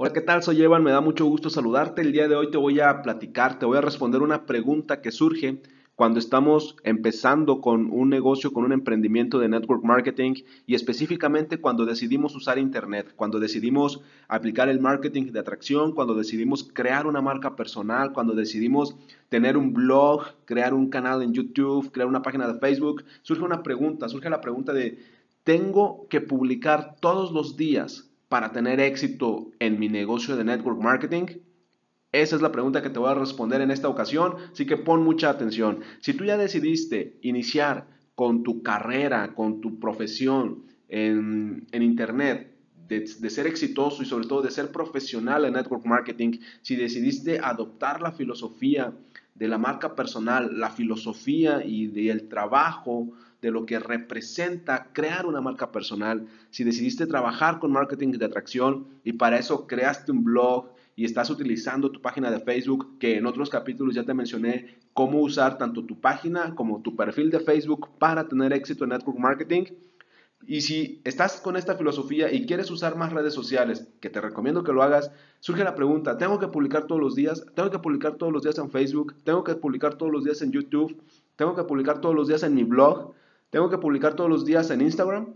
Hola, ¿qué tal? Soy Evan, me da mucho gusto saludarte. El día de hoy te voy a platicar, te voy a responder una pregunta que surge cuando estamos empezando con un negocio, con un emprendimiento de network marketing y específicamente cuando decidimos usar Internet, cuando decidimos aplicar el marketing de atracción, cuando decidimos crear una marca personal, cuando decidimos tener un blog, crear un canal en YouTube, crear una página de Facebook, surge una pregunta, surge la pregunta de, ¿tengo que publicar todos los días para tener éxito en mi negocio de network marketing? Esa es la pregunta que te voy a responder en esta ocasión, así que pon mucha atención. Si tú ya decidiste iniciar con tu carrera, con tu profesión en, Internet, de, de, ser exitoso y sobre todo de ser profesional en network marketing, si decidiste adoptar la filosofía de la marca personal, la filosofía y del trabajo de lo que representa crear una marca personal, si decidiste trabajar con marketing de atracción y para eso creaste un blog y estás utilizando tu página de Facebook, que en otros capítulos ya te mencioné cómo usar tanto tu página como tu perfil de Facebook para tener éxito en network marketing. Y si estás con esta filosofía y quieres usar más redes sociales, que te recomiendo que lo hagas, surge la pregunta, ¿tengo que publicar todos los días? ¿Tengo que publicar todos los días en Facebook? ¿Tengo que publicar todos los días en YouTube? ¿Tengo que publicar todos los días en mi blog? ¿Tengo que publicar todos los días en Instagram?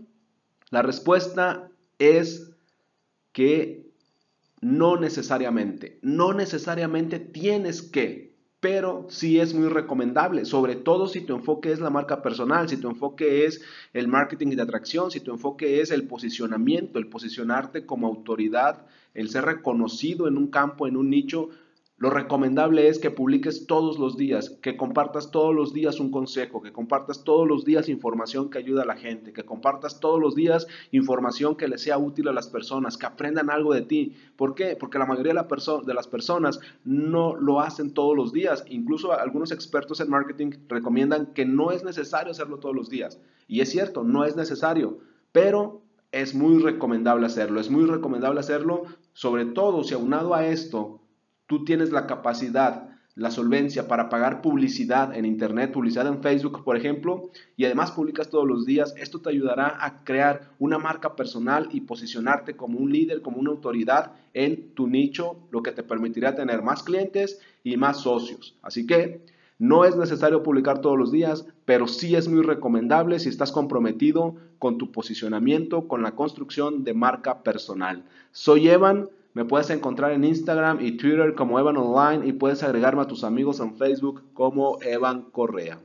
La respuesta es que no necesariamente, no necesariamente tienes que, pero sí es muy recomendable, sobre todo si tu enfoque es la marca personal, si tu enfoque es el marketing de atracción, si tu enfoque es el posicionamiento, el posicionarte como autoridad, el ser reconocido en un campo, en un nicho, lo recomendable es que publiques todos los días, que compartas todos los días un consejo, que compartas todos los días información que ayuda a la gente, que compartas todos los días información que le sea útil a las personas, que aprendan algo de ti. ¿Por qué? Porque la mayoría de, de las personas no lo hacen todos los días. Incluso algunos expertos en marketing recomiendan que no es necesario hacerlo todos los días. Y es cierto, no es necesario, pero es muy recomendable hacerlo. Es muy recomendable hacerlo, sobre todo si aunado a esto tú tienes la capacidad, la solvencia para pagar publicidad en Internet, publicidad en Facebook, por ejemplo, y además publicas todos los días, esto te ayudará a crear una marca personal y posicionarte como un líder, como una autoridad en tu nicho, lo que te permitirá tener más clientes y más socios. Así que no es necesario publicar todos los días, pero sí es muy recomendable si estás comprometido con tu posicionamiento, con la construcción de marca personal. Soy Evan. Me puedes encontrar en Instagram y Twitter como Evan Online y puedes agregarme a tus amigos en Facebook como Evan Correa.